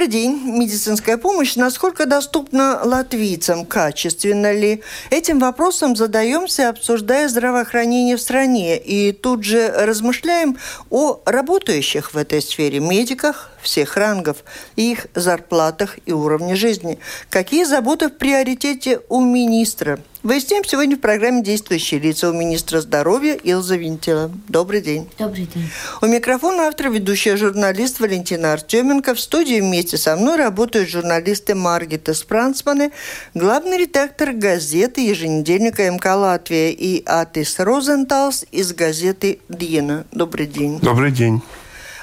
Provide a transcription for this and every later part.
Добрый день. Медицинская помощь насколько доступна латвийцам? Качественно ли? Этим вопросом задаемся, обсуждая здравоохранение в стране. И тут же размышляем о работающих в этой сфере медиках, всех рангов, их зарплатах и уровне жизни. Какие заботы в приоритете у министра? Выясняем сегодня в программе «Действующие лица» у министра здоровья Илза Винтила. Добрый день. Добрый день. У микрофона автор, ведущая журналист Валентина Артеменко. В студии вместе со мной работают журналисты Маргита Спрансманы, главный редактор газеты еженедельника МК «Латвия» и Атис Розенталс из газеты «Дьена». Добрый день. Добрый день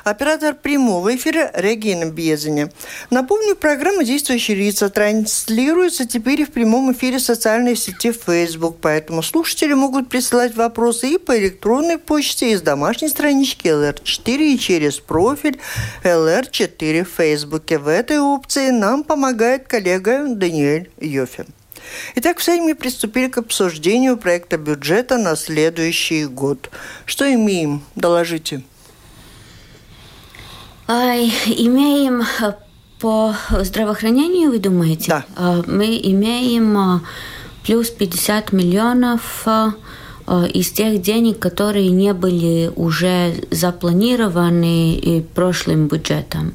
оператор прямого эфира Регина Безеня. Напомню, программа «Действующие лица» транслируется теперь и в прямом эфире социальной сети Facebook, поэтому слушатели могут присылать вопросы и по электронной почте из домашней странички LR4 и через профиль LR4 в Facebook. В этой опции нам помогает коллега Даниэль Йофе. Итак, в Сейме приступили к обсуждению проекта бюджета на следующий год. Что имеем? Доложите. Имеем э, по здравоохранению, вы думаете? Да. Э, мы имеем э, плюс 50 миллионов из тех денег, которые не были уже запланированы прошлым бюджетом,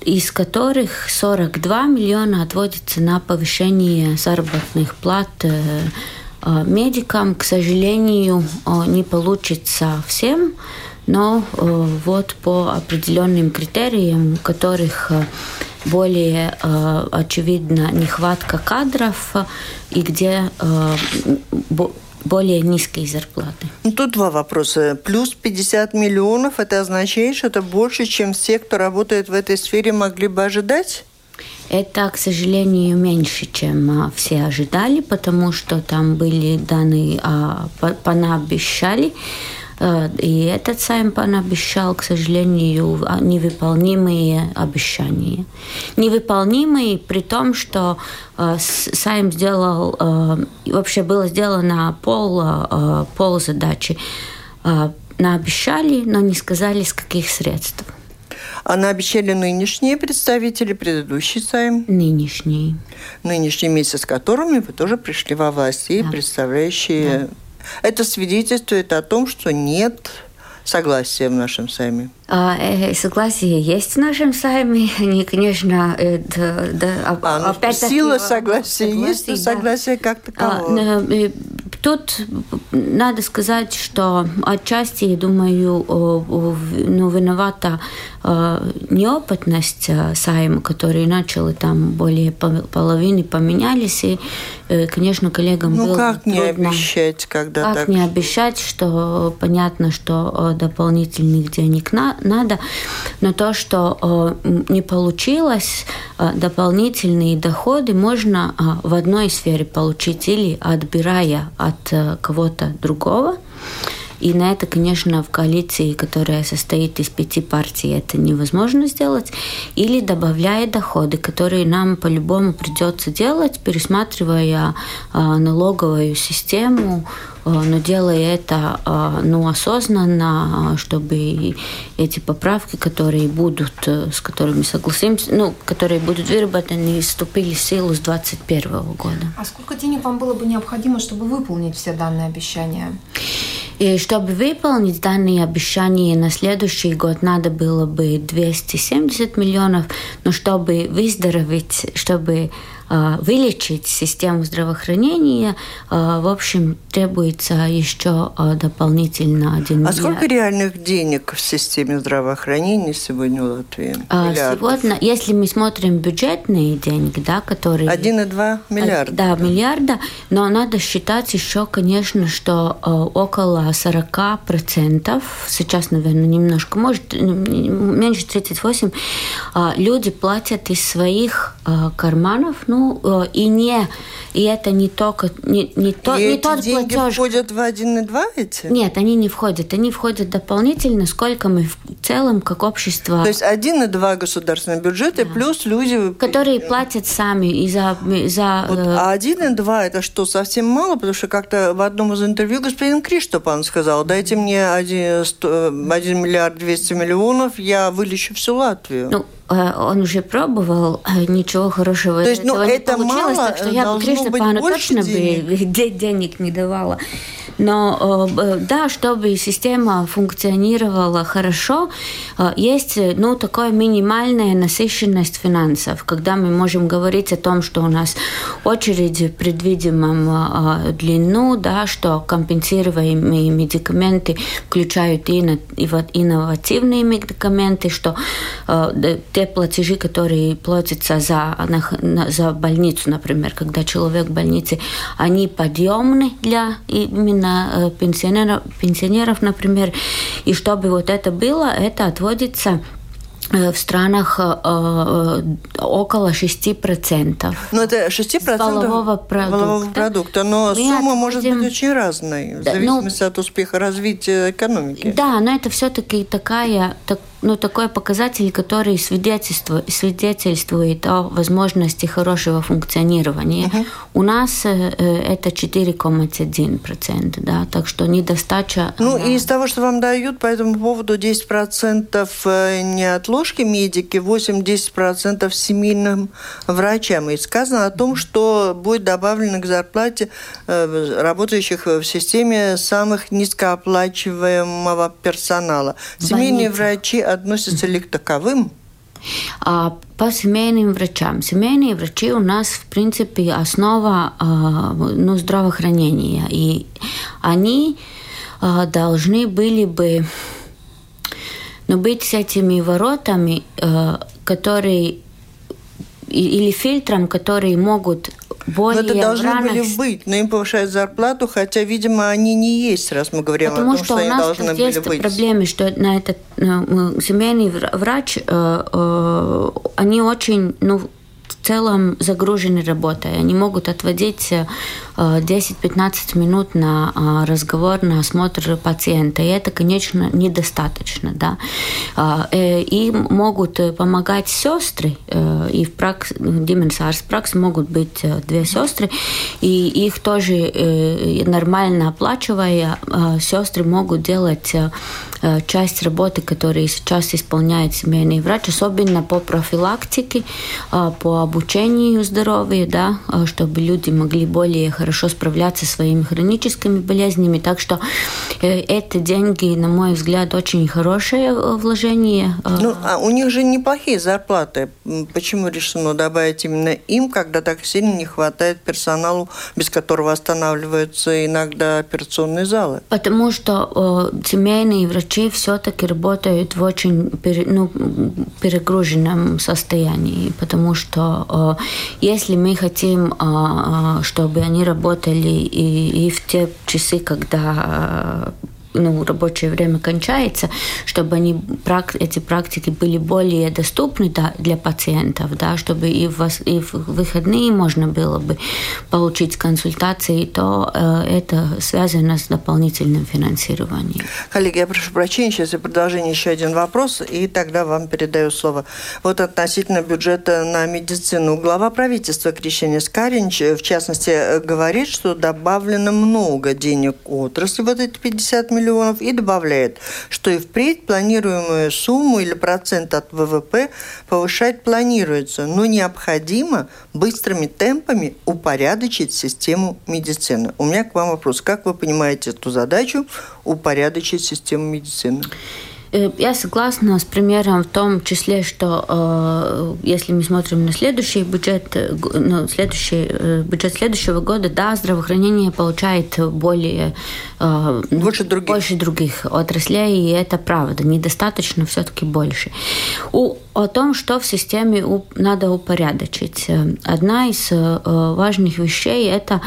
из которых 42 миллиона отводится на повышение заработных плат медикам. К сожалению, не получится всем, но э, вот по определенным критериям, которых э, более э, очевидна нехватка кадров и где более низкие зарплаты. Ну, тут два вопроса. Плюс 50 миллионов, это означает, что это больше, чем все, кто работает в этой сфере, могли бы ожидать? Это, к сожалению, меньше, чем все ожидали, потому что там были данные, а, понаобещали. Э, и этот Саймпан обещал, к сожалению, невыполнимые обещания. Невыполнимые при том, что э, Сайм сделал, э, вообще было сделано пол, пол задачи. Наобещали, но не сказали, с каких средств. А наобещали нынешние представители, предыдущий Сайм? Нынешние. Нынешний месяц, с которыми вы тоже пришли во власть, и да. представляющие да это свидетельствует о том, что нет согласия в нашем сайме. А, э, согласие есть в нашем сайме. Они, конечно, э, да, да, а, ну, опять сила согласия есть, но согласие как такового. А, э, тут надо сказать, что отчасти, я думаю, ну, виновата неопытность Сайма, который начал, и там более половины поменялись, и, конечно, коллегам ну, было как трудно. не обещать, когда как так? не обещать, что понятно, что дополнительных денег на, надо, но то, что э, не получилось, э, дополнительные доходы можно э, в одной сфере получить или отбирая от кого-то другого, и на это, конечно, в коалиции, которая состоит из пяти партий, это невозможно сделать. Или добавляя доходы, которые нам по-любому придется делать, пересматривая налоговую систему, но делая это ну, осознанно, чтобы эти поправки, которые будут, с которыми согласимся, ну, которые будут выработаны, вступили в силу с 2021 года. А сколько денег вам было бы необходимо, чтобы выполнить все данные обещания? И чтобы выполнить данные обещания на следующий год, надо было бы 270 миллионов, но чтобы выздороветь, чтобы вылечить систему здравоохранения, а, в общем, требуется еще а, дополнительно один А сколько реальных денег в системе здравоохранения сегодня в Латвии? Сегодня, если мы смотрим бюджетные деньги, да, которые... 1,2 миллиарда. Да, миллиарда, но надо считать еще, конечно, что около 40%, сейчас, наверное, немножко, может, меньше 38, люди платят из своих карманов, ну и не и это не только не, не, то, и не эти тот деньги платеж. входят в 1,2 эти? Нет, они не входят. Они входят дополнительно, сколько мы в целом как общество. То есть 1,2 государственные бюджеты да. плюс люди... Которые платят сами и за... за вот, а 1,2 это что, совсем мало? Потому что как-то в одном из интервью господин Криштопан сказал, дайте мне 1, 100, 1 миллиард 200 миллионов, я вылечу всю Латвию. Ну, он уже пробовал, ничего хорошего То есть, ну, не это получилось, мало, так что я бы Криштопану точно денег. бы денег не давала. Но да, чтобы система функционировала хорошо, есть ну, такая минимальная насыщенность финансов, когда мы можем говорить о том, что у нас очередь в предвидимом длину, да, что компенсируемые медикаменты включают и инновативные медикаменты, что те платежи, которые платятся за, за больницу, например, когда человек в больнице, они подъемны для именно именно пенсионеров, пенсионеров, например. И чтобы вот это было, это отводится в странах э, около 6%. Ну, это 6% волового продукта. продукта, но Мы сумма отводим... может быть очень разной, в да, зависимости ну, от успеха развития экономики. Да, но это все-таки такая, так, ну, такой показатель, который свидетельствует, свидетельствует о возможности хорошего функционирования. Угу. У нас э, это 4,1%, да, так что недостача... Ну, она... и из того, что вам дают по этому поводу 10% э, не отложки медики, 8-10% семейным врачам. И сказано о том, что будет добавлено к зарплате э, работающих в системе самых низкооплачиваемого персонала. Семейные врачи относятся ли к таковым? А по семейным врачам. Семейные врачи у нас, в принципе, основа а, ну, здравоохранения. И они а, должны были бы ну, быть с этими воротами, которые или фильтром, которые могут более но это должны рано... были быть, но им повышают зарплату, хотя, видимо, они не есть, раз мы говорим Потому о том, что, что у нас должны есть были быть. проблемы, что на этот ну, семейный врач, э, э, они очень, ну, в целом загружены работой. Они могут отводить 10-15 минут на а, разговор, на осмотр пациента. И это, конечно, недостаточно. Да? Э, и могут помогать сестры, э, и в пракс, Дименсарс пракс могут быть э, две сестры, и их тоже нормально оплачивая, сестры могут делать часть работы, которую сейчас исполняет семейный врач, особенно по профилактике, по обучению здоровья, да, чтобы люди могли более хорошо справляться со своими хроническими болезнями. Так что э, это деньги, на мой взгляд, очень хорошее э, вложение. Э. Ну, а у них же неплохие зарплаты. Почему решено добавить именно им, когда так сильно не хватает персоналу, без которого останавливаются иногда операционные залы? Потому что э, семейные врачи все-таки работают в очень пере, ну, перегруженном состоянии, потому что э, если мы хотим, э, чтобы они работали и, и в те часы, когда ну, рабочее время кончается, чтобы они, эти практики были более доступны да, для пациентов, да, чтобы и в, и в выходные можно было бы получить консультации, то э, это связано с дополнительным финансированием. Коллеги, я прошу прощения, сейчас я продолжение еще один вопрос, и тогда вам передаю слово. Вот относительно бюджета на медицину. Глава правительства Крещения Скаринч, в частности, говорит, что добавлено много денег отрасли, вот эти 50 миллионов миллионов и добавляет, что и впредь планируемую сумму или процент от ВВП повышать планируется, но необходимо быстрыми темпами упорядочить систему медицины. У меня к вам вопрос. Как вы понимаете эту задачу упорядочить систему медицины? Э, я согласна с примером в том числе, что э, если мы смотрим на следующий бюджет, э, ну, следующий бюджет следующего года, да, здравоохранение получает более ну, больше других, больше других отраслей, и это правда, недостаточно все-таки больше. У, о том, что в системе надо упорядочить. Одна из важных вещей – это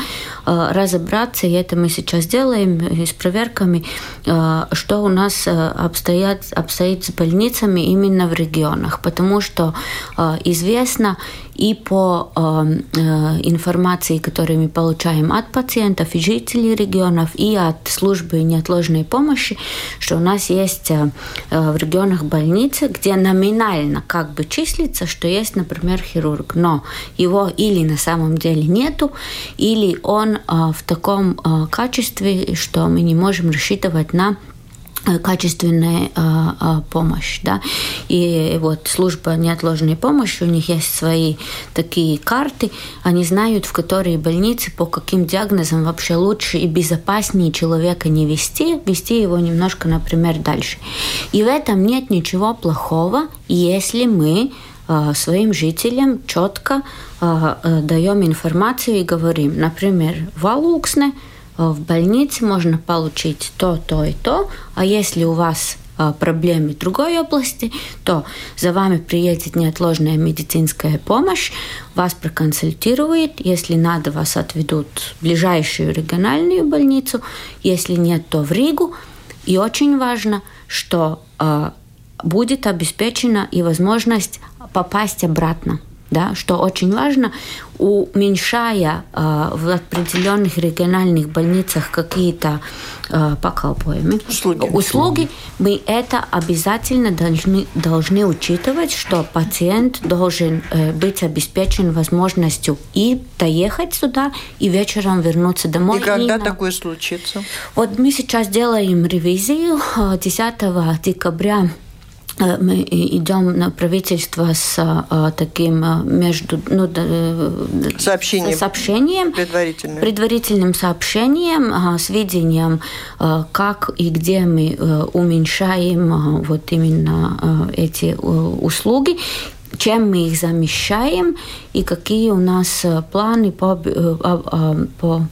разобраться, и это мы сейчас делаем с проверками, что у нас обстоят обстоят, обстоит с больницами именно в регионах, потому что э, известно и по э, э, информации, которую мы получаем от пациентов и жителей регионов, и от службы неотложной помощи, что у нас есть э, в регионах больницы, где номинально как бы числится, что есть, например, хирург, но его или на самом деле нету, или он э, в таком э, качестве, что мы не можем рассчитывать на Э, качественная э, э, помощь. Да? И вот служба неотложной помощи, у них есть свои такие карты, они знают, в которые больницы, по каким диагнозам вообще лучше и безопаснее человека не вести, вести его немножко, например, дальше. И в этом нет ничего плохого, если мы э, своим жителям четко э, э, даем информацию и говорим, например, в Алуксне – Э, в больнице можно получить то, то и то, а если у вас э, проблемы другой области, то за вами приедет неотложная медицинская помощь, вас проконсультирует, если надо, вас отведут в ближайшую региональную больницу, если нет, то в Ригу. И очень важно, что э, будет обеспечена и возможность попасть обратно да, что очень важно, уменьшая э, в определенных региональных больницах какие-то э, поколпоемы, услуги. услуги, мы это обязательно должны, должны учитывать, что пациент должен э, быть обеспечен возможностью и доехать сюда, и вечером вернуться домой. И когда и на... такое случится? Вот мы сейчас делаем ревизию 10 э, декабря мы идем на правительство с а, таким э, между ну, сообщением, сообщением предварительным. предварительным сообщением а, с видением, а, как и где мы уменьшаем вот именно эти услуги чем мы их замещаем и какие у нас планы по, по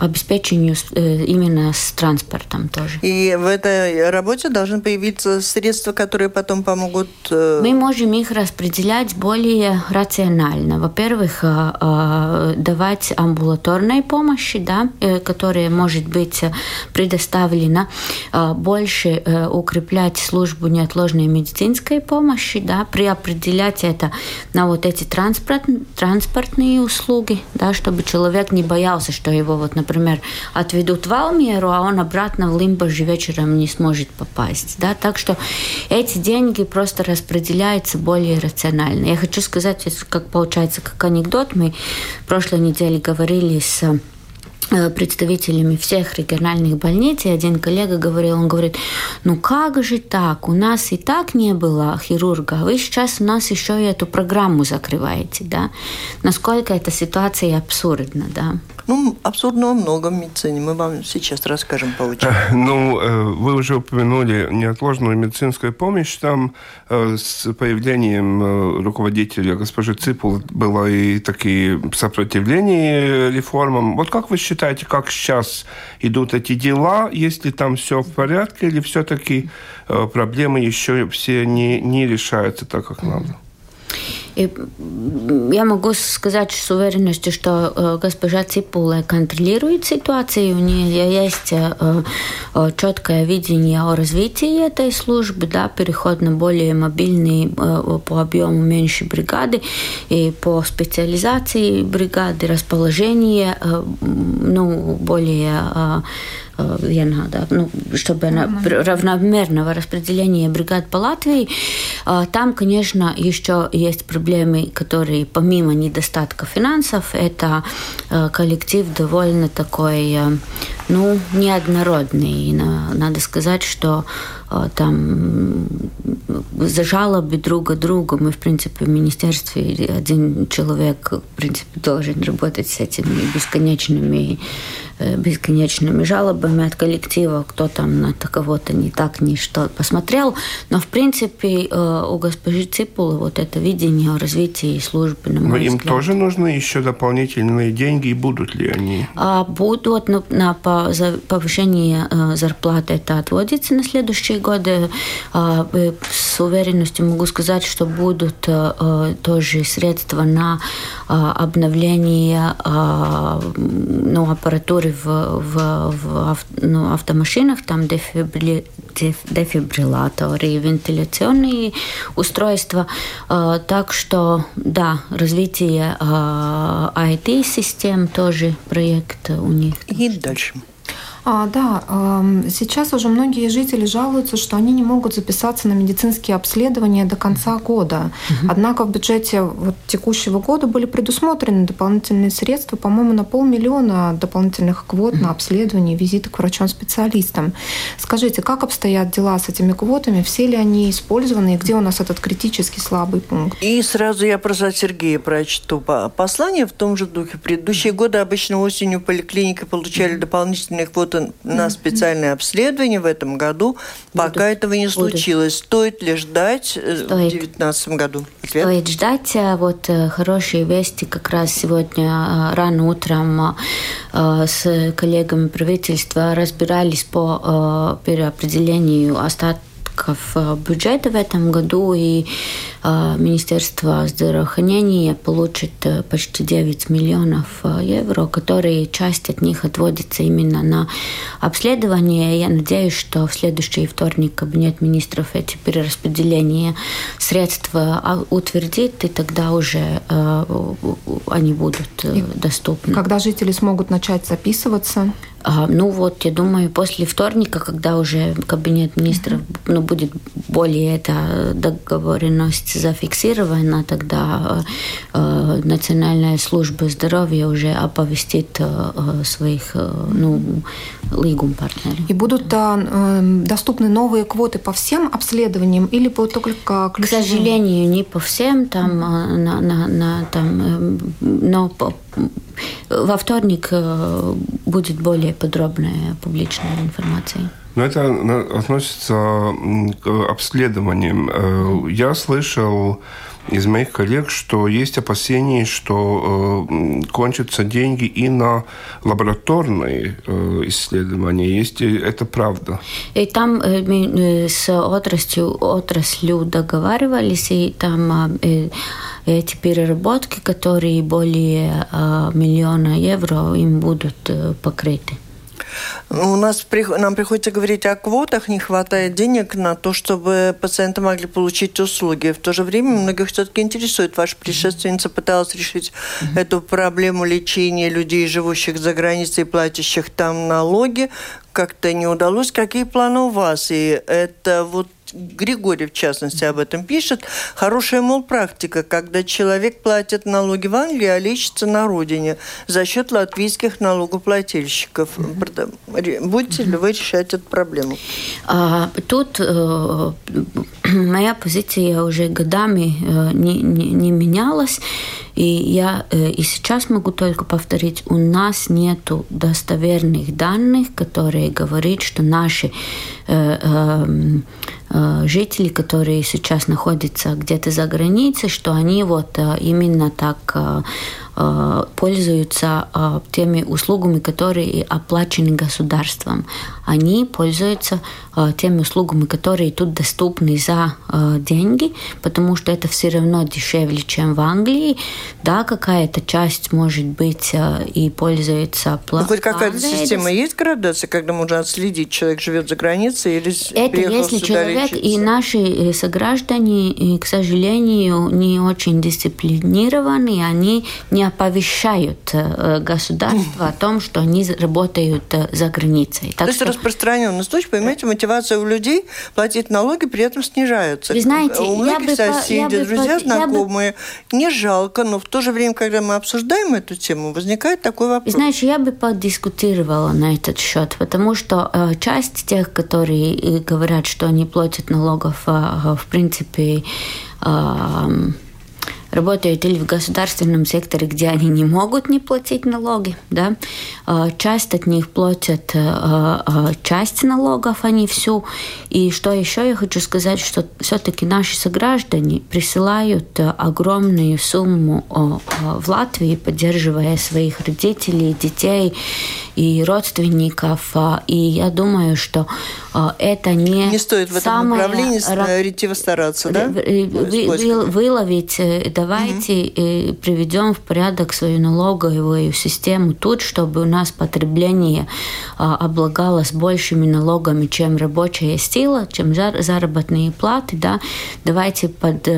обеспечению э, именно с транспортом тоже. И в этой работе должны появиться средства, которые потом помогут... Э, Мы можем их распределять более рационально. Во-первых, э, давать амбулаторной помощи, да, которая может быть предоставлена, больше укреплять службу неотложной медицинской помощи, да, приопределять это на вот эти транспорт, транспортные услуги, да, чтобы человек не боялся, что его вот, например, отведут в Алмеру, а он обратно в Лимбожи вечером не сможет попасть. Да? Так что эти деньги просто распределяются более рационально. Я хочу сказать, как получается, как анекдот. Мы в прошлой неделе говорили с представителями всех региональных больниц, и один коллега говорил, он говорит, ну как же так, у нас и так не было хирурга, а вы сейчас у нас еще и эту программу закрываете, да? Насколько эта ситуация абсурдна, да? Ну, абсурдного много в медицине. Мы вам сейчас расскажем получим. Ну, э, вы уже упомянули неотложную медицинскую помощь. Там э, с появлением руководителя госпожи Ципул было и такие сопротивления реформам. Вот как вы считаете, считаете, как сейчас идут эти дела? Если там все в порядке или все-таки э, проблемы еще все не, не решаются так, как надо? И я могу сказать с уверенностью, что э, госпожа Ципула контролирует ситуацию, у нее есть э, э, четкое видение о развитии этой службы, да, переход на более мобильные по объему меньше бригады и по специализации бригады, расположение ну, более vienādā, nu, чтобы она, равномерного распределения бригад по Латвии. Там, конечно, еще есть проблемы, которые помимо недостатка финансов, это коллектив довольно такой, ну, неоднородный. Надо сказать, что там за жалобы друг от друга мы, в принципе, в министерстве один человек, в принципе, должен работать с этими бесконечными Э, бесконечными жалобами от коллектива, кто там на кого-то не так, ни что посмотрел. Но, в принципе, э, у госпожи Ципулы вот это видение о развитии службы, на мой Но им взгляд. тоже нужны еще дополнительные деньги, и будут ли они? А будут, ну, на повышение э, зарплаты это отводится на следующий годы. С уверенностью могу сказать, что будут тоже средства на обновление ну, аппаратуры в, в, в ну, автомашинах, там дефибри, дефибрилляторы, вентиляционные устройства. Так что, да, развитие IT-систем тоже проект у них. И дальше. А, да, сейчас уже многие жители жалуются, что они не могут записаться на медицинские обследования до конца года. Угу. Однако в бюджете вот текущего года были предусмотрены дополнительные средства, по-моему, на полмиллиона дополнительных квот угу. на обследование, визиты к врачам-специалистам. Скажите, как обстоят дела с этими квотами? Все ли они использованы? И где у нас этот критически слабый пункт? И сразу я про Сергея прочту послание в том же духе. В предыдущие годы обычно осенью поликлиники получали дополнительные квоты будут на специальное обследование в этом году. Будут, Пока этого не случилось. Будут. Стоит ли ждать э, Стоит. в 2019 году? Ответ? Стоит ждать. А вот э, хорошие вести как раз сегодня э, рано утром с коллегами правительства разбирались по переопределению остатков порядков э, бюджета в этом году, и э, Министерство здравоохранения получит э, почти 9 миллионов евро, которые часть от них отводится именно на обследование. Я надеюсь, что в следующий вторник Кабинет министров эти перераспределения средств утвердит, и тогда уже они будут доступны. Когда жители смогут начать записываться? А, ну вот, я думаю, после вторника, когда уже кабинет министров ну, будет более эта договоренность зафиксирована, тогда э, Национальная служба здоровья уже оповестит э, своих э, ну, лигум партнеров. И будут э, доступны новые квоты по всем обследованиям или по только ключевым? К сожалению, не по всем, там, на, на, на, там, э, но по, во вторник э, будет более подробная публичная информация. Но это относится к обследованиям. Э, я слышал из моих коллег, что есть опасения, что э, кончатся деньги и на лабораторные э, исследования. Есть это правда? И там э, мы с отраслью, отраслью договаривались, и там э, эти переработки, которые более э, миллиона евро, им будут э, покрыты. У нас нам приходится говорить о квотах, не хватает денег на то, чтобы пациенты могли получить услуги. В то же время многих все-таки интересует. Ваша предшественница пыталась решить mm-hmm. эту проблему лечения людей, живущих за границей, платящих там налоги. Как-то не удалось. Какие планы у вас? И это вот Григорий, в частности, об этом пишет. Хорошая, мол, практика, когда человек платит налоги в Англии, а лечится на родине за счет латвийских налогоплательщиков. Будете ли вы решать эту проблему? А, тут э, моя позиция уже годами э, не, не, не менялась. И я э, и сейчас могу только повторить, у нас нет достоверных данных, которые говорят, что наши э, эм, э, жители, которые сейчас находятся где-то за границей, что они вот именно так пользуются теми услугами, которые оплачены государством. Они пользуются теми услугами, которые тут доступны за деньги, потому что это все равно дешевле, чем в Англии. Да, какая-то часть может быть и пользуется плохо. Ну, хоть какая-то система есть градация, когда можно отследить, человек живет за границей или Это если человек лечиться? и наши э, сограждане, к сожалению, не очень дисциплинированы, они не оповещают э, государство о том, что они работают э, за границей. Так То есть что... распространенный случай, понимаете, мотивация у людей платить налоги при этом снижается. Вы знаете, у многих соседей, бы, друзья, я знакомые, бы... не жалко, но в то же время, когда мы обсуждаем эту тему, возникает такой вопрос. Знаешь, я бы подискутировала на этот счет, потому что э, часть тех, которые э, говорят, что они платят налогов, э, в принципе, э, работают или в государственном секторе, где они не могут не платить налоги, да, а, часть от них платят а, а, часть налогов, а не всю. И что еще я хочу сказать, что все-таки наши сограждане присылают огромную сумму в Латвии, поддерживая своих родителей, детей, и родственников. И я думаю, что это не Не стоит в этом самое направлении ретиво стараться, да? Выловить. Давайте угу. приведем в порядок свою налоговую систему тут, чтобы у нас потребление облагалось большими налогами, чем рабочая сила, чем заработные платы. Да? Давайте под,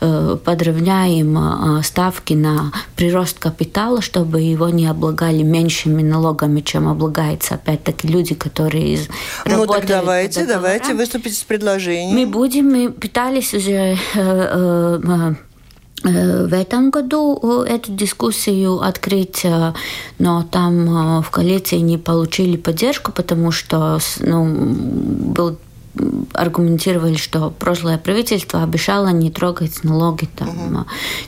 подравняем ставки на прирост капитала, чтобы его не облагали меньшими налогами, чем облагается опять-таки люди, которые из Ну так давайте, давайте выступить с предложением. Мы будем, мы пытались уже э, э, в этом году эту дискуссию открыть, но там в коалиции не получили поддержку, потому что ну, был аргументировали, что прошлое правительство обещало не трогать налоги там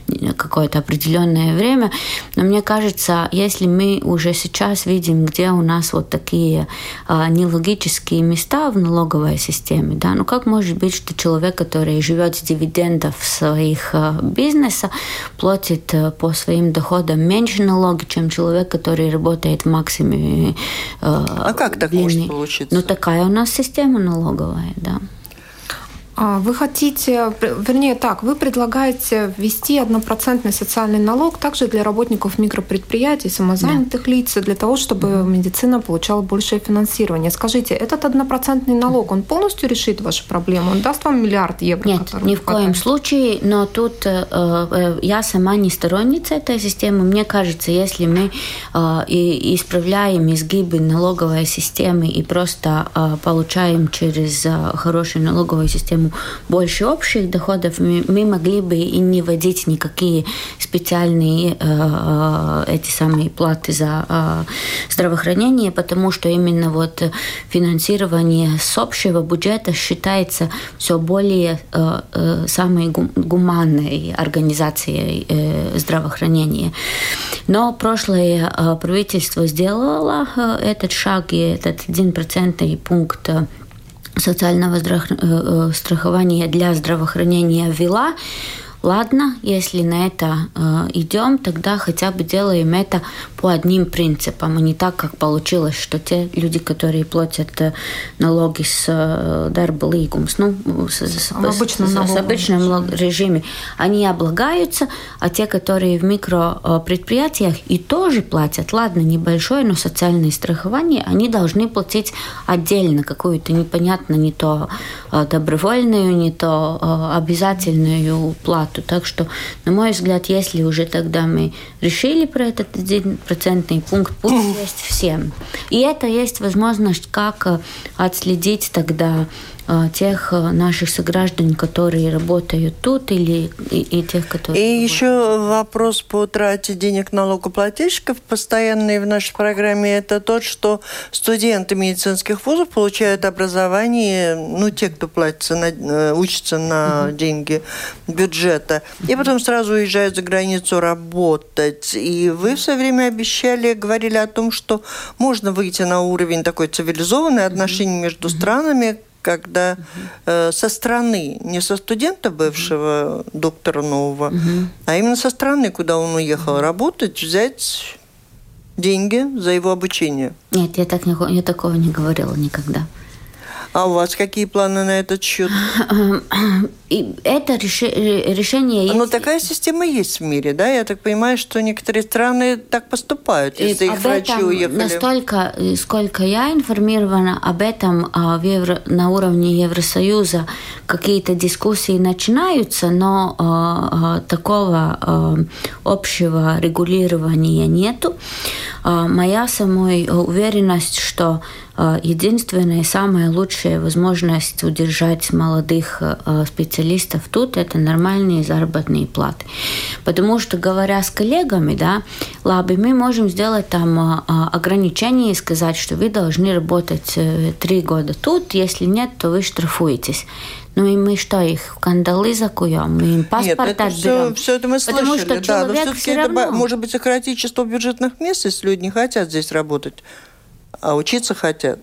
угу. какое-то определенное время. Но мне кажется, если мы уже сейчас видим, где у нас вот такие а, нелогические места в налоговой системе, да, ну как может быть, что человек, который живет с дивидендов своих а, бизнеса, платит а, по своим доходам меньше налоги, чем человек, который работает в максимуме. А, а как так длины. может получиться? Ну такая у нас система налоговая бывает, да. А, вы хотите, вернее так, вы предлагаете ввести однопроцентный социальный налог также для работников микропредприятий, самозанятых да. лиц, для того, чтобы mm медицина получала большее финансирование. Скажите, этот однопроцентный налог, он полностью решит вашу проблему? Он даст вам миллиард евро? Нет, ни в коем случае, но тут э, э, я сама не сторонница этой системы. Мне кажется, если мы э, и исправляем изгибы налоговой системы и просто э, получаем через э, хорошую налоговую систему больше общих доходов, мы, могли бы и не вводить никакие специальные э, э, эти самые платы за э, здравоохранение, потому что именно вот финансирование с общего бюджета считается все более э, э, самой гуманной организацией э, здравоохранения. Но прошлое э, правительство сделало э, этот шаг, и этот один процентный пункт э, э, страхования для здравоохранения ввела, Ладно, если на это э, идем, тогда хотя бы делаем это по одним принципам, а не так, как получилось, что те люди, которые платят э, налоги с э, дарба ну, с, с, обычном, с, с обычном режиме, они облагаются, а те, которые в микропредприятиях и тоже платят, ладно, небольшое, но социальное страхование, они должны платить отдельно какую-то непонятно не то э, добровольную, не то э, обязательную плату работу. Так что, на мой взгляд, если уже тогда мы решили про этот процентный пункт, пусть есть всем. И это есть возможность, как э, отследить тогда тех э, наших сограждан, которые работают тут, или и, и тех, которые... И работают. еще вопрос по трате денег налогоплательщиков постоянный в нашей программе, это тот, что студенты медицинских вузов получают образование, ну, те, кто платится, на, э, учатся на угу. деньги бюджета, и потом сразу уезжают за границу работать. И вы все время обещали, говорили о том, что можно выйти на уровень такой цивилизованной отношений между странами, когда э, со стороны, не со студента бывшего доктора нового, а именно со стороны, куда он уехал работать, взять деньги за его обучение. Нет, я, так не, я такого не говорила никогда. А у вас какие планы на этот счет? И это решение есть. Но такая система есть в мире, да? Я так понимаю, что некоторые страны так поступают, если и их врачи уехали. Настолько, сколько я информирована об этом а, в Евро, на уровне Евросоюза, какие-то дискуссии начинаются, но а, а, такого общего регулирования нету. Моя самой уверенность, что единственная и самая лучшая возможность удержать молодых специалистов тут это нормальные заработные платы. Потому что, говоря с коллегами, да, лабы, мы можем сделать там ограничения и сказать, что вы должны работать э, три года тут, если нет, то вы штрафуетесь. Ну и мы что, их кандалы закуем, мы им паспорт Нет, это все, все это мы слышали, Потому что да, но все-таки равно... это может быть сократить число бюджетных мест, если люди не хотят здесь работать, а учиться хотят.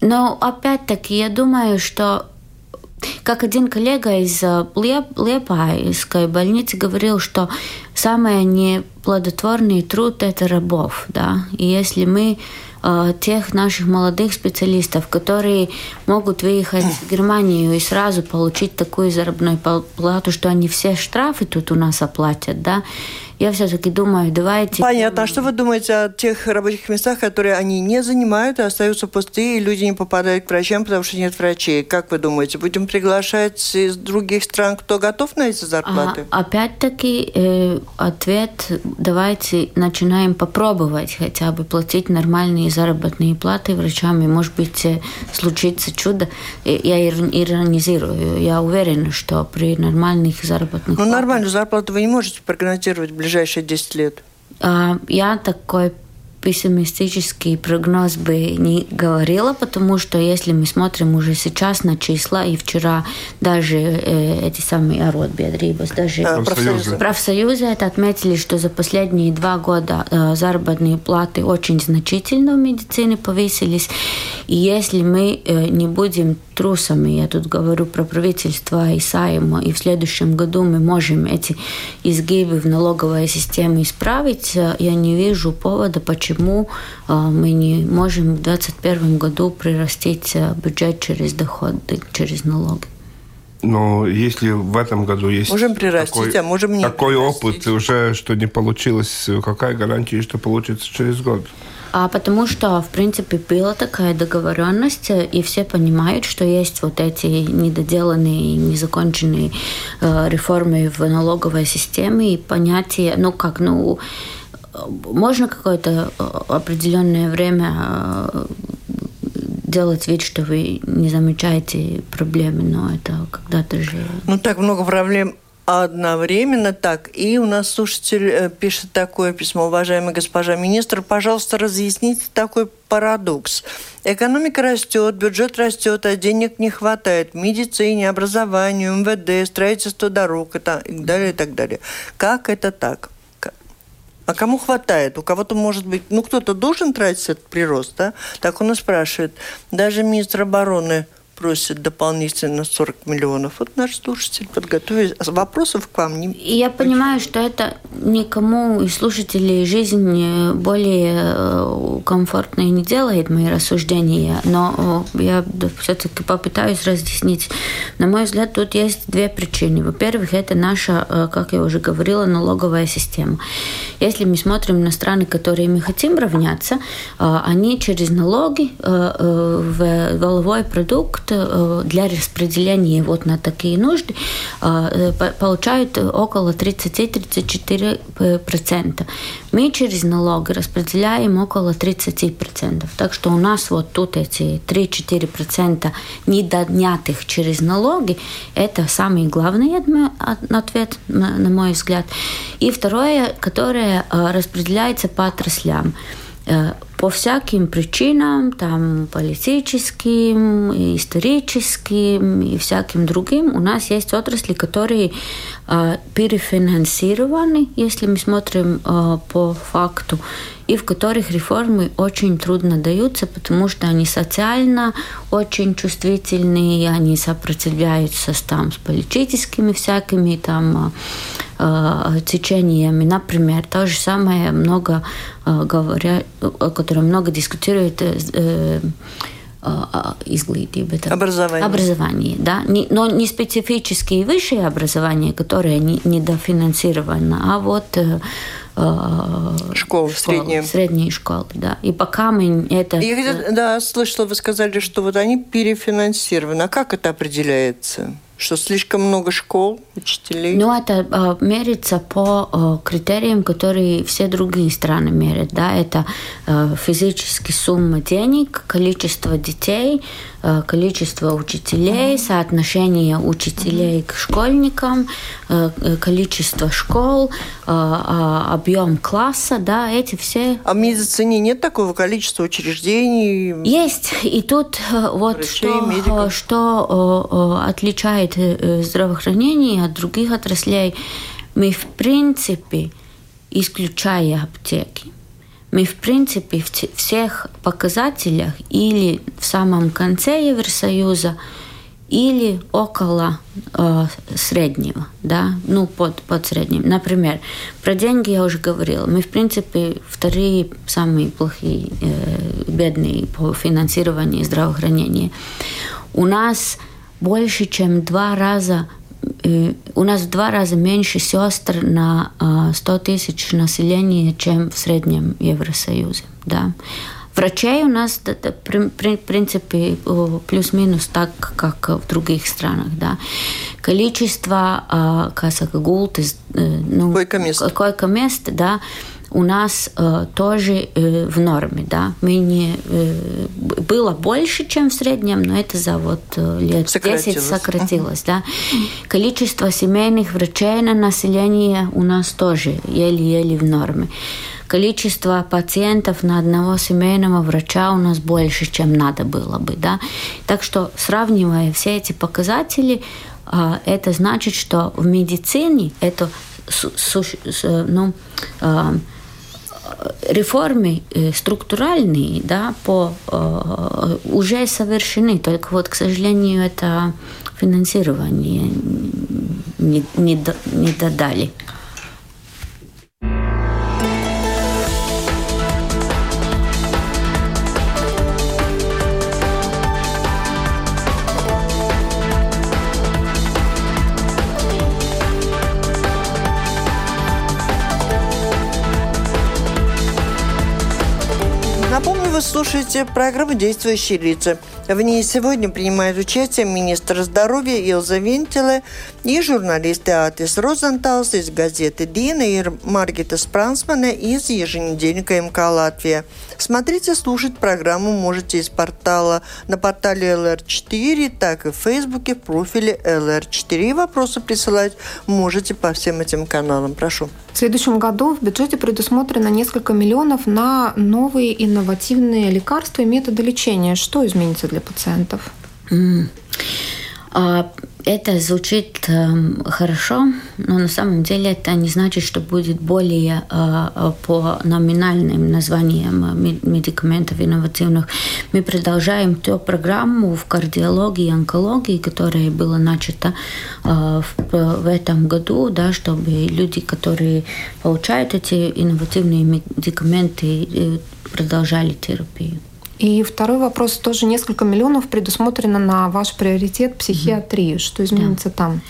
Но опять-таки я думаю, что как один коллега из Леп, Лепайской больницы говорил, что самый неплодотворный труд – это рабов. Да? И если мы Э, тех наших молодых специалистов, которые могут выехать в Германию и сразу получить такую заработную плату, что они все штрафы тут у нас оплатят, да, я все-таки думаю, давайте... Понятно. А что вы думаете о тех рабочих местах, которые они не занимают и остаются пустые, и люди не попадают к врачам, потому что нет врачей? Как вы думаете, будем приглашать из других стран, кто готов на эти зарплаты? А, опять-таки э, ответ, давайте начинаем попробовать хотя бы платить нормальные заработные платы врачам, и, может быть, э, случится чудо. Я иронизирую. Я уверена, что при нормальных заработных Ну, нормальную зарплату вы не можете прогнозировать ближайшие 10 лет? А, я такой пессимистический прогноз бы не говорила, потому что если мы смотрим уже сейчас на числа, и вчера даже э, эти самые Аротбедрибас, даже а, профсоюзы. профсоюзы это отметили, что за последние два года э, заработные платы очень значительно в медицине повысились. И если мы э, не будем трусами, я тут говорю про правительство и Сайма, и в следующем году мы можем эти изгибы в налоговой системе исправить, э, я не вижу повода, почему а, мы не можем в 2021 году прирастить а, бюджет через доходы, через налоги. Но если в этом году есть можем прирастить, такой, а можем не такой опыт уже, что не получилось, какая гарантия, что получится через год? А потому что, в принципе, была такая договоренность, и все понимают, что есть вот эти недоделанные, незаконченные э, реформы в налоговой системе, и понятие, ну как, ну, можно какое-то э, определенное время э, делать вид, что вы не замечаете проблемы, но это когда-то же... Ну, так много проблем одновременно так. И у нас слушатель э, пишет такое письмо. Уважаемая госпожа министр, пожалуйста, разъясните такой парадокс. Экономика растет, бюджет растет, а денег не хватает. Медицине, образованию, МВД, строительство дорог и так далее, и так далее. Как это так? А кому хватает? У кого-то может быть... Ну, кто-то должен тратить этот прирост, да? Так он и спрашивает. Даже министр обороны просит дополнительно 40 миллионов. Вот наш слушатель подготовил. Вопросов к вам не... Я понимаю, что это никому из слушателей жизнь более э, комфортной не делает, мои рассуждения, но э, я все-таки попытаюсь разъяснить. На мой взгляд, тут есть две причины. Во-первых, это наша, э, как я уже говорила, налоговая система. Если мы смотрим на страны, которые мы хотим равняться, они через налоги в воловой продукт Э, для распределения вот на такие нужды э, получают около 30-34%. Мы через налоги распределяем около 30%. Так что у нас вот тут эти 3-4% недоднятых через налоги, это самый главный ответ, на мой взгляд. И второе, которое э, распределяется по отраслям по всяким причинам, там политическим, историческим и всяким другим, у нас есть отрасли, которые э, перефинансированы, если мы смотрим э, по факту, и в которых реформы очень трудно даются, потому что они социально очень чувствительные, они сопротивляются там с политическими всякими там э, течениями. Например, то же самое много э, говорят, о котором много дискутируют э, э, изглядība. Образование. Образование, да. Не, но не специфические высшее образование, которое не, недофинансировано, а вот э, школы, средние. Средние школы, да. И пока мы это... Я, да, слышала, вы сказали, что вот они перефинансированы. А как это определяется? Что слишком много школ, учителей? Ну, это э, мерится по э, критериям, которые все другие страны мерят. Да? Это э, физически сумма денег, количество детей, количество учителей, соотношение учителей к школьникам, э, э количество школ, э, э, объем класса. Да? Эти все... А в медицине нет такого количества учреждений? Есть. И тут э, вот врачей, что, что э, отличает э, здравоохранение от других отраслей. Мы, в принципе, исключая аптеки, мы, в принципе, в всех показателях или в самом конце Евросоюза, или около э, среднего, да, ну под, под средним. Например, про деньги я уже говорила. Мы, в принципе, вторые самые плохие, э, бедные по финансированию здравоохранения. У нас больше, чем два раза у нас в два раза меньше сестр на 100 тысяч населения, чем в среднем Евросоюзе. Да? Врачей у нас, в принципе, плюс-минус так, как в других странах. Да. Количество, а, как гулты, э, ну, койко-мест. койко-мест, да, у нас э, тоже э, в норме, да. Мы не э, было больше, чем в среднем, но это за вот э, лет 10 сократилось, uh-huh. да. Количество семейных врачей на население у нас тоже еле-еле в норме количество пациентов на одного семейного врача у нас больше, чем надо было бы. Да? Так что, сравнивая все эти показатели, а, это значит, что в медицине это ну, а, реформы э, структуральные да, по, а, уже совершены, только вот, к сожалению, это финансирование не, не, не додали. Вы слушаете программу «Действующие лица». В ней сегодня принимают участие министр здоровья Илза Вентиле и журналисты Атис Розенталс из газеты «Дина» и Маргита Спрансмана из еженедельника МК «Латвия». Смотрите, слушать программу можете из портала на портале LR4, так и в Фейсбуке в профиле LR4. И вопросы присылать можете по всем этим каналам. Прошу. В следующем году в бюджете предусмотрено несколько миллионов на новые инновативные лекарства и методы лечения. Что изменится для пациентов? Mm. А, это звучит эм, хорошо, но на самом деле это не значит, что будет более э, по номинальным названиям медикаментов инновативных. Мы продолжаем ту программу в кардиологии и онкологии, которая была начата в этом году, да, чтобы люди, которые получают эти инновативные медикаменты, э, продолжали терапию. И второй вопрос. Тоже несколько миллионов предусмотрено на ваш приоритет психиатрию. Что изменится да. там?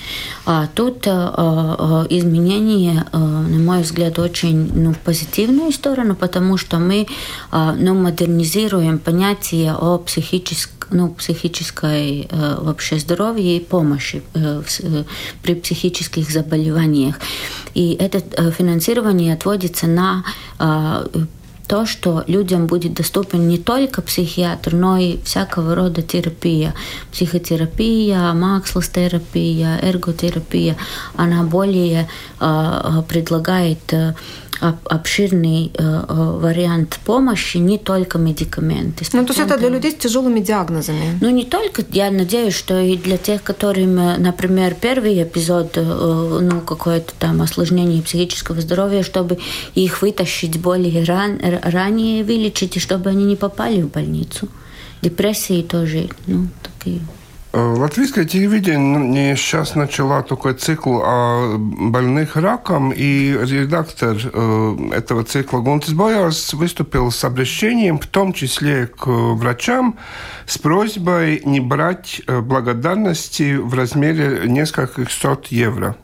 А, тут а, изменения, а, на мой взгляд, очень ну, в позитивную сторону, потому что мы а, ну, модернизируем понятие о психическом ну, психической э, вообще здоровье и помощи э, э, при психических заболеваниях. И это э, финансирование отводится на э, то, что людям будет доступен не только психиатр, но и всякого рода терапия. Психотерапия, макслостерапия, эрготерапия. Она более э, предлагает э, обширный э, э, вариант помощи, не только медикаменты. Ну, то есть это для людей с тяжелыми диагнозами? Ну, не только. Я надеюсь, что и для тех, которым, э, например, первый эпизод, ну, какое-то там осложнение психического здоровья, чтобы их вытащить более ран, ранее, вылечить, и чтобы они не попали в больницу. Депрессии тоже, ну, такие латвийское телевидение сейчас начала такой цикл о больных раком, и редактор этого цикла Гунтис Боярс выступил с обращением, в том числе к врачам, с просьбой не брать э, благодарности в размере нескольких сот евро.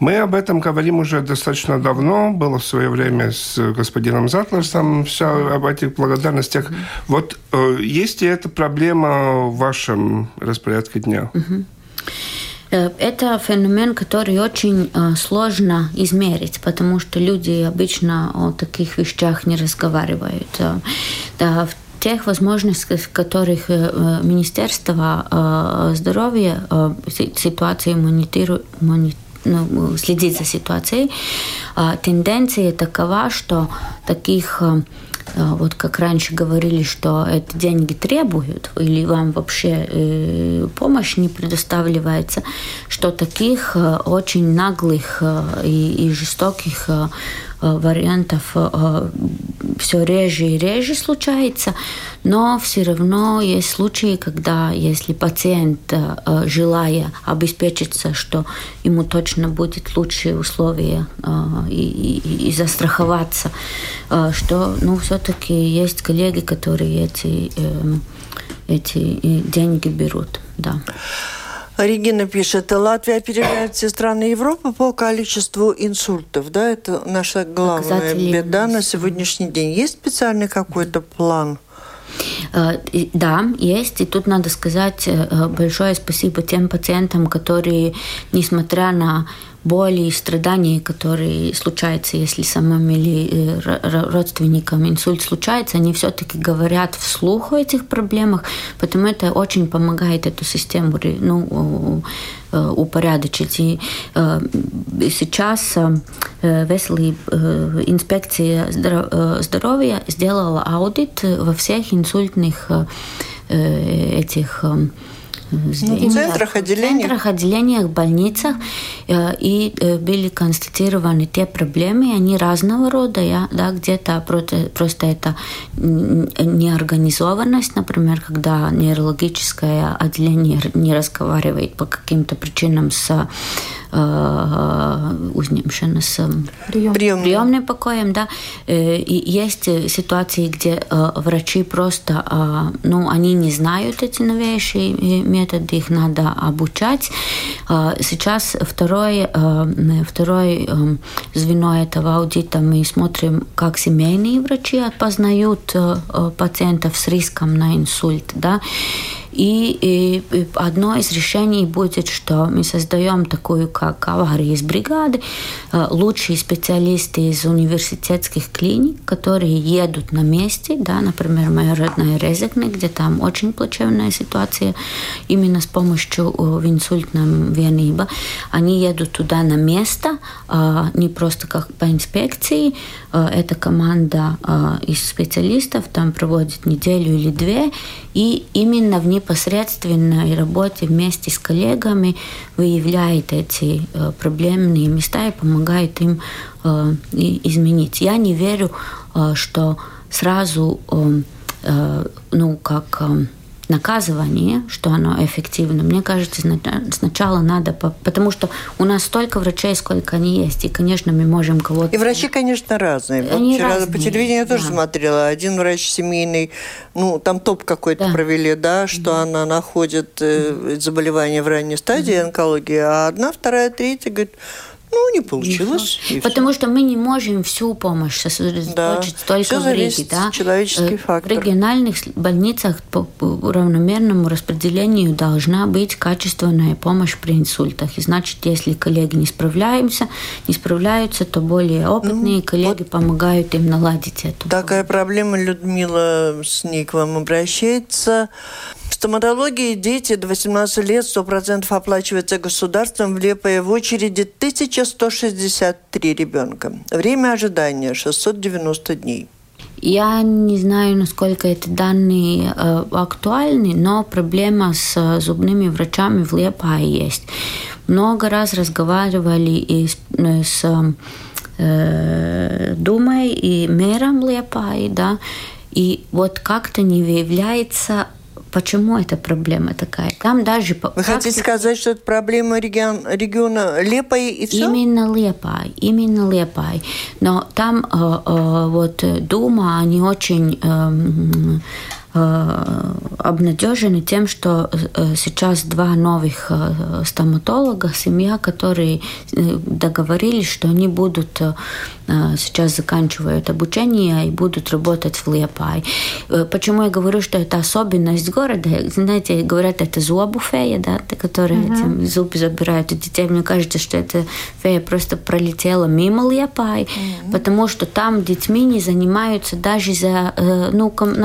Мы об этом говорим уже достаточно давно. Было в свое время с господином Затлерсом все об этих благодарностях. Вот э, есть ли эта проблема в вашем распорядке дня? Э, это феномен, который очень э, сложно измерить, потому что люди обычно о таких вещах не разговаривают. Э, да, в тех возможностях, в которых Министерство здоровья ситуацию монитирует, ну, следить за ситуацией. А, тенденция такова, что таких а, а, вот как раньше говорили, что это деньги требуют, или вам вообще э, помощь не предоставляется, что таких э, очень наглых э, и, и жестоких вариантов все реже и реже случается, но все равно есть случаи, когда если пациент, желая обеспечиться, что ему точно будет лучшие условия и, и, и застраховаться, что ну, все-таки есть коллеги, которые эти, эти деньги берут. Да. Регина пишет, Латвия опережает все страны Европы по количеству инсультов. Да, это наша главная беда на сегодняшний день. Есть специальный какой-то план? Э, да, есть. И тут надо сказать э, большое спасибо тем пациентам, которые, несмотря на боли и страдания, которые случаются, если самым или э, родственникам инсульт случается, они все-таки говорят вслух о этих проблемах, потому это очень помогает эту систему ну, э, упорядочить. И э, сейчас Весли инспекция здоровья сделала аудит во всех инсультных этих ну, в центрах, отделениях? В центрах, отделениях, больницах. Э, и э, были констатированы те проблемы, они разного рода, я, да, где-то просто, просто это неорганизованность, например, когда нейрологическое отделение не разговаривает по каким-то причинам с uzņemšanas прием. приемным покоем, да, и есть ситуации, где врачи просто, ну, они не знают эти новейшие методы, их надо обучать. Сейчас второе, второе звено этого аудита мы смотрим, как семейные врачи опознают пациентов с риском на инсульт, да, и, и одно из решений будет, что мы создаем такую, как аварии из бригады, э, лучшие специалисты из университетских клиник, которые едут на месте, да, например, моя родная Резекне, где там очень плачевная ситуация, именно с помощью э, инсультном вениба. Они едут туда на место, а, не просто как по инспекции. Э, эта команда из специалистов там проводит неделю или две, и именно в непосредственной работе вместе с коллегами выявляет эти э, проблемные места и помогает им э, изменить. Я не верю, э, что сразу, ну, как наказывание, что оно эффективно, мне кажется, сначала надо, потому что у нас столько врачей, сколько они есть, и, конечно, мы можем кого-то... И врачи, конечно, разные. Они вот вчера разные, по телевидению я тоже да. смотрела. Один врач семейный, ну, там топ какой-то да. провели, да, что mm-hmm. она находит э, заболевание в ранней стадии mm-hmm. онкологии, а одна, вторая, третья говорит, ну, не получилось. И Потому все. что мы не можем всю помощь сосредоточить да. только все в Риге. Да? человеческий э, фактор. В региональных больницах по, по равномерному распределению должна быть качественная помощь при инсультах. И значит, если коллеги не справляемся, не справляются, то более опытные ну, коллеги вот помогают им наладить эту. Такая проблема, Людмила, с ней к вам обращается. Стоматологии дети до 18 лет 100% оплачиваются государством, в Лепое в очереди 1163 ребенка. Время ожидания 690 дней. Я не знаю, насколько эти данные э, актуальны, но проблема с э, зубными врачами в Лепае есть. Много раз разговаривали и с, э, с э, Думой и мэром Лепаи, да, и вот как-то не выявляется Почему эта проблема такая? Там даже... Вы практике... хотите сказать, что это проблема регион, региона Лепай и все? Именно Лепай, именно Лепай. Но там э, э, вот Дума, они очень... Э, Э, обнадежены тем, что э, сейчас два новых э, стоматолога, семья, которые договорились, что они будут сейчас заканчивают обучение и будут работать в Лепай. Почему я говорю, что это особенность города? Знаете, говорят, это зубуфея, да, которая угу. этим зубы забирают у детей. Мне кажется, что эта фея просто пролетела мимо Лепай, угу. потому что там детьми не занимаются даже за ну, ком-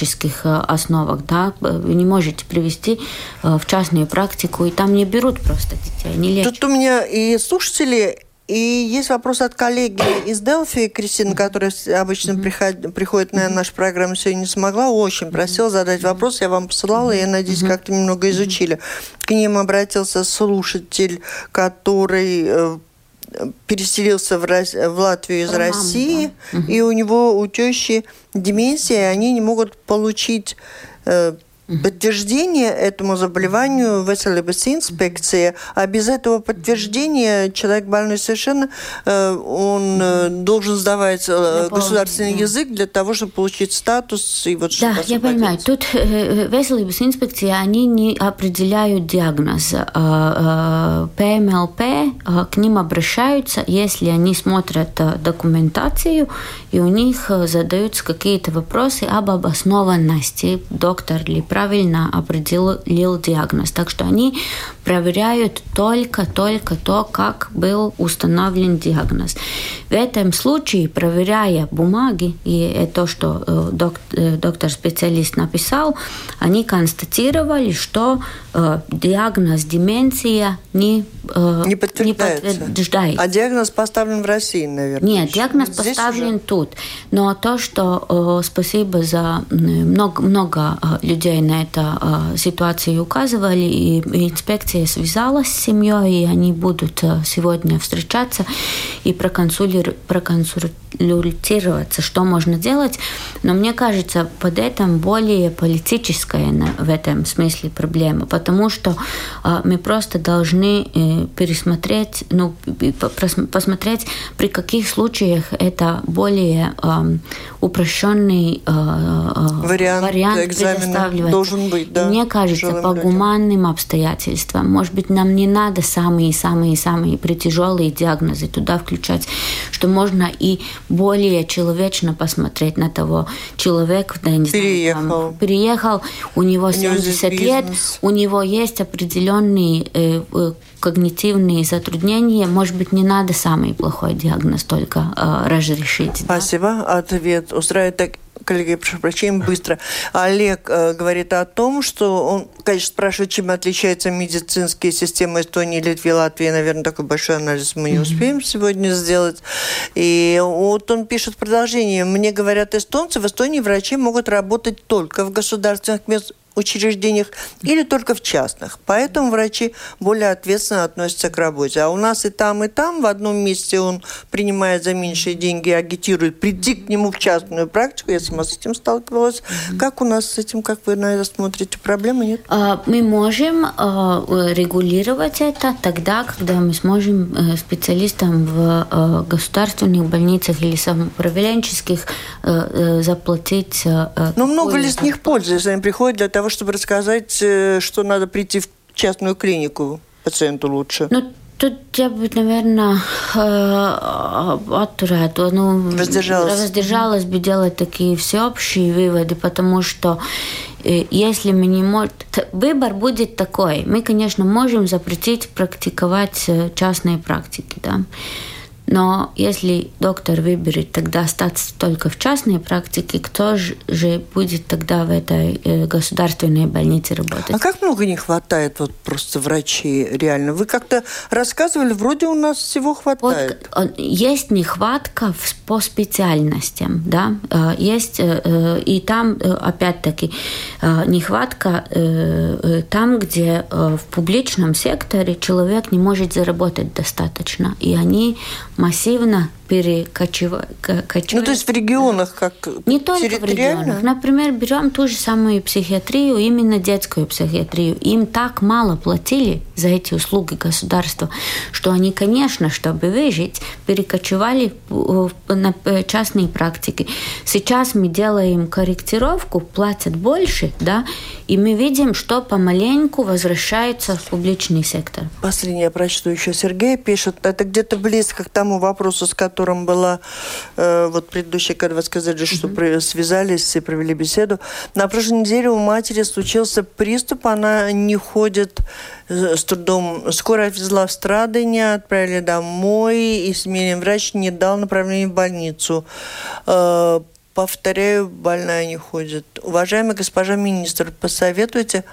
практических э, основах, да, вы не можете привести э, в частную практику, и там не берут просто детей, не лечат. Тут у меня и слушатели и есть вопрос от коллеги из Делфи, Кристины, которая обычно mm-hmm. приход, приходит на нашу программу, сегодня не смогла, очень просила задать вопрос, я вам посылала, я надеюсь, mm-hmm. как-то немного изучили. К ним обратился слушатель, который э, переселился в, в Латвию из Роман, России, да. и у него у тещи деменция, они не могут получить э, подтверждение этому заболеванию в инспекции, а без этого подтверждения человек больной совершенно, э, он э, должен сдавать э, я государственный помню, язык для того, чтобы получить статус и вот Да, я понимаю. Тут Веселības инспекции, они не определяют диагноз. ПМЛП к ним обращаются, если они смотрят документацию, и у них задаются какие-то вопросы об обоснованности, доктор ли прав правильно определил диагноз. Так что они проверяют только-только то, как был установлен диагноз. В этом случае, проверяя бумаги и то, что э, э, доктор-специалист написал, они констатировали, что э, диагноз деменция не, не, подтверждается. не подтверждается. А диагноз поставлен в России, наверное? Нет, диагноз Здесь поставлен уже? тут. Но то, что спасибо за много, много людей на эту ситуацию указывали, и инспекция связалась с семьей, и они будут сегодня встречаться и проконсультировать проконсультироваться, что можно делать. Но мне кажется, под этим более политическая в этом смысле проблема, потому что а, мы просто должны э, пересмотреть, ну, посмотреть, при каких случаях это более упрощенный а, вариант, вариант предоставливать. Должен быть. Да, мне кажется, по гуманным обстоятельствам, может быть, нам не надо самые-самые-самые притяжелые диагнозы туда включать, что можно и более человечно посмотреть на того человека, да, не переехал. Знаю, там, переехал, у него 70 у него лет, у него есть определенные э, э, когнитивные затруднения, может быть, не надо самый плохой диагноз только э, разрешить. Спасибо. Да? Ответ устраивает так коллеги, прошу прощения, быстро. Олег э, говорит о том, что он, конечно, спрашивает, чем отличаются медицинские системы Эстонии, Литвы, Латвии. Наверное, такой большой анализ мы не успеем сегодня сделать. И вот он пишет продолжение. Мне говорят эстонцы, в Эстонии врачи могут работать только в государственных учреждениях или только в частных. Поэтому врачи более ответственно относятся к работе. А у нас и там, и там в одном месте он принимает за меньшие деньги, агитирует прийти к нему в частную практику. Я сама с этим сталкивалась. Mm-hmm. Как у нас с этим, как вы на это смотрите? Проблемы нет? А, мы можем а, регулировать это тогда, когда мы сможем э, специалистам в э, государственных больницах или самоуправленческих э, заплатить. Но много ли с них пользы, они приходят для того, того, чтобы рассказать, э, что надо прийти в частную клинику пациенту лучше? Ну, Тут я бы, наверное, отturētu, ну, воздержалась. воздержалась бы делать такие всеобщие выводы, потому что э, если мы не можем... Выбор будет такой. Мы, конечно, можем запретить практиковать э, частные практики, да. Но если доктор выберет тогда остаться только в частной практике, кто же будет тогда в этой э, государственной больнице работать? А как много не хватает вот просто врачей реально? Вы как-то рассказывали, вроде у нас всего хватает. Вот, есть нехватка по специальностям, да, э, есть, э, и там опять-таки нехватка там, где в публичном секторе человек не может заработать достаточно, и они массивно перекочевать. Ну, то есть в регионах как Не только в регионах. Например, берем ту же самую психиатрию, именно детскую психиатрию. Им так мало платили за эти услуги государства, что они, конечно, чтобы выжить, перекочевали на частные практики. Сейчас мы делаем корректировку, платят больше, да, и мы видим, что помаленьку возвращается в публичный сектор. Последнее я прочту еще. Сергей пишет, это где-то близко к тому вопросу, с которым котором была э, вот предыдущая, когда вы сказали, что mm-hmm. связались и провели беседу. На прошлой неделе у матери случился приступ, она не ходит э, с трудом. Скоро отвезла в Страдыня, отправили домой, и семейный врач не дал направления в больницу. Э, повторяю, больная не ходит. Уважаемая госпожа министр, посоветуйте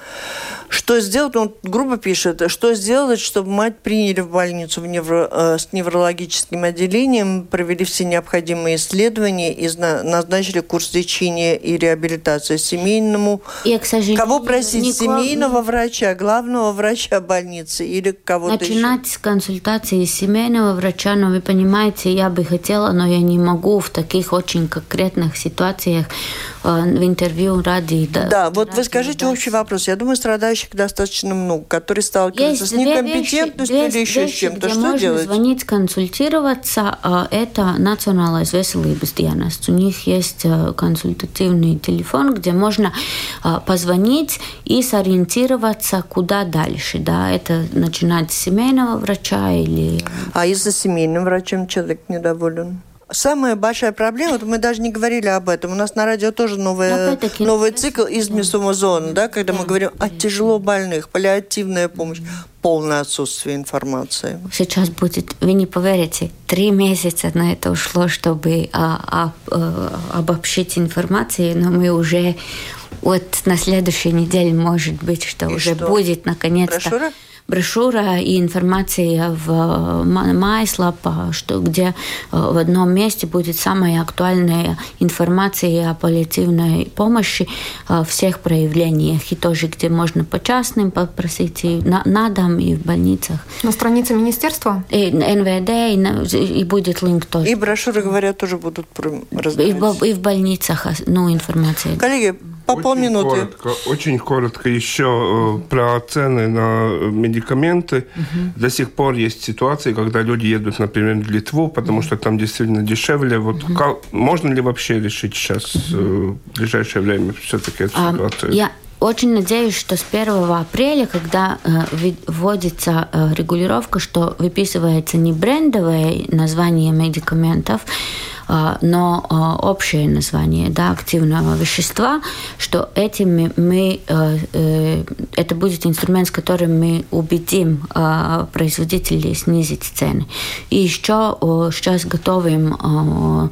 Что сделать, он грубо пишет, что сделать, чтобы мать приняли в больницу в невро, э, с неврологическим отделением, провели все необходимые исследования и назначили курс лечения и реабилитации семейному. И, к сожалению, Кого просить? Никого... Семейного врача, главного врача больницы или кого-то Начинать еще? с консультации семейного врача, но вы понимаете, я бы хотела, но я не могу в таких очень конкретных ситуациях в интервью ради... Да, вот вы скажите общий вопрос. Я думаю, страдающих достаточно много, которые сталкиваются есть с некомпетентностью вещи, или еще с чем-то. Что можно делать? звонить, консультироваться. А, это Национальная veselības dienests. У них есть э, консультативный телефон, где можно а, позвонить и сориентироваться, куда дальше. Да? Это начинать с семейного врача или... А если семейным врачом человек недоволен? Самая большая проблема, вот мы даже не говорили об этом, у нас на радио тоже новый, новый цикл из зоны, да, когда да, мы говорим о тяжело больных, паллиативная помощь, полное отсутствие информации. Сейчас будет, вы не поверите, три месяца на это ушло, чтобы а, а, а, обобщить информацию, но мы уже вот на следующей неделе, может быть, что И уже что? будет наконец-то. Брошюра? брошюра и информация в Майслапа, что, где э, в одном месте будет самая актуальная информация о паллиативной помощи э, всех проявлениях, и тоже где можно по частным попросить и на, на дом, и в больницах. На странице министерства? И НВД, и, и будет линк тоже. И брошюры, говорят, тоже будут раздавать. И и в больницах ну, информация. Коллеги, по очень полминуты. Коротко, очень коротко еще э, про цены на медикаменты. Угу. До сих пор есть ситуации, когда люди едут, например, в Литву, потому что там действительно дешевле. Вот угу. как, можно ли вообще решить сейчас угу. в ближайшее время все-таки эту а, ситуацию? Я очень надеюсь, что с 1 апреля, когда э, вводится э, регулировка, что выписывается не брендовое название медикаментов, а, но а, общее название да, активного вещества, что этим мы, э, э, это будет инструмент, с которым мы убедим а, производителей снизить цены. И еще сейчас готовим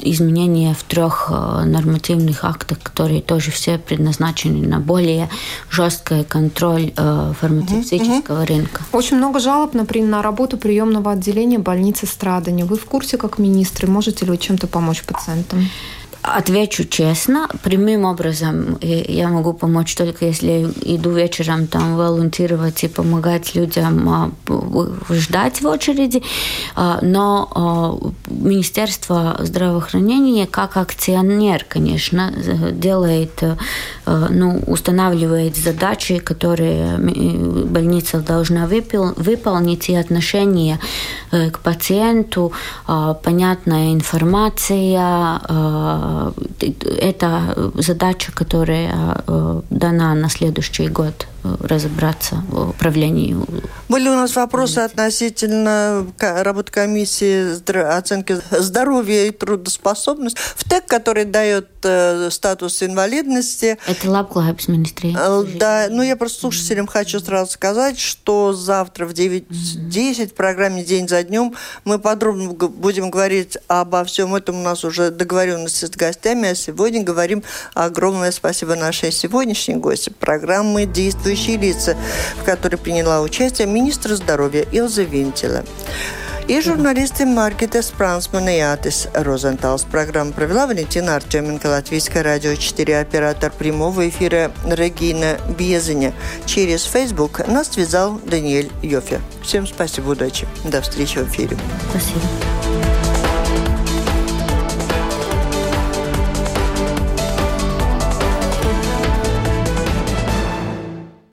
изменения в трех нормативных актах, которые тоже все предназначены на более жесткий контроль фармацевтического рынка. Очень много жалоб, например, на работу приемного отделения больницы Страдания. Вы в курсе, как министры? Можете ли вы чем-то помочь пациентам? Отвечу честно, прямым образом я могу помочь только если иду вечером там волонтировать и помогать людям а, ждать в очереди. А, но а, Министерство здравоохранения как акционер, конечно, делает, ну, устанавливает задачи, которые больница должна выполнить, и отношение э, к пациенту, понятная информация, Э, это задача, которая э, дана на следующий год. э, разобраться в управлении. Были у нас вопросы относительно работы комиссии оценки здоровья и трудоспособности. В ТЭК, который дает статус инвалидности. Это Лапклайбс министрия. Да, ну я просто слушателям хочу сразу сказать, что завтра в 9.10 в программе «День за днем» мы подробно будем говорить обо всем этом. У нас уже договоренности с гостями, а сегодня говорим огромное спасибо нашей сегодняшней гости программы «Действующие лица», в которой приняла участие министр здоровья Илза Винтила. И журналисты Маркета Спрансман и Атис Розенталс. Программу провела Валентина Артеменко, Латвийское радио 4, оператор прямого эфира Регина Безеня. Через Facebook нас связал Даниэль Йофе. Всем спасибо, удачи. До встречи в эфире. Спасибо.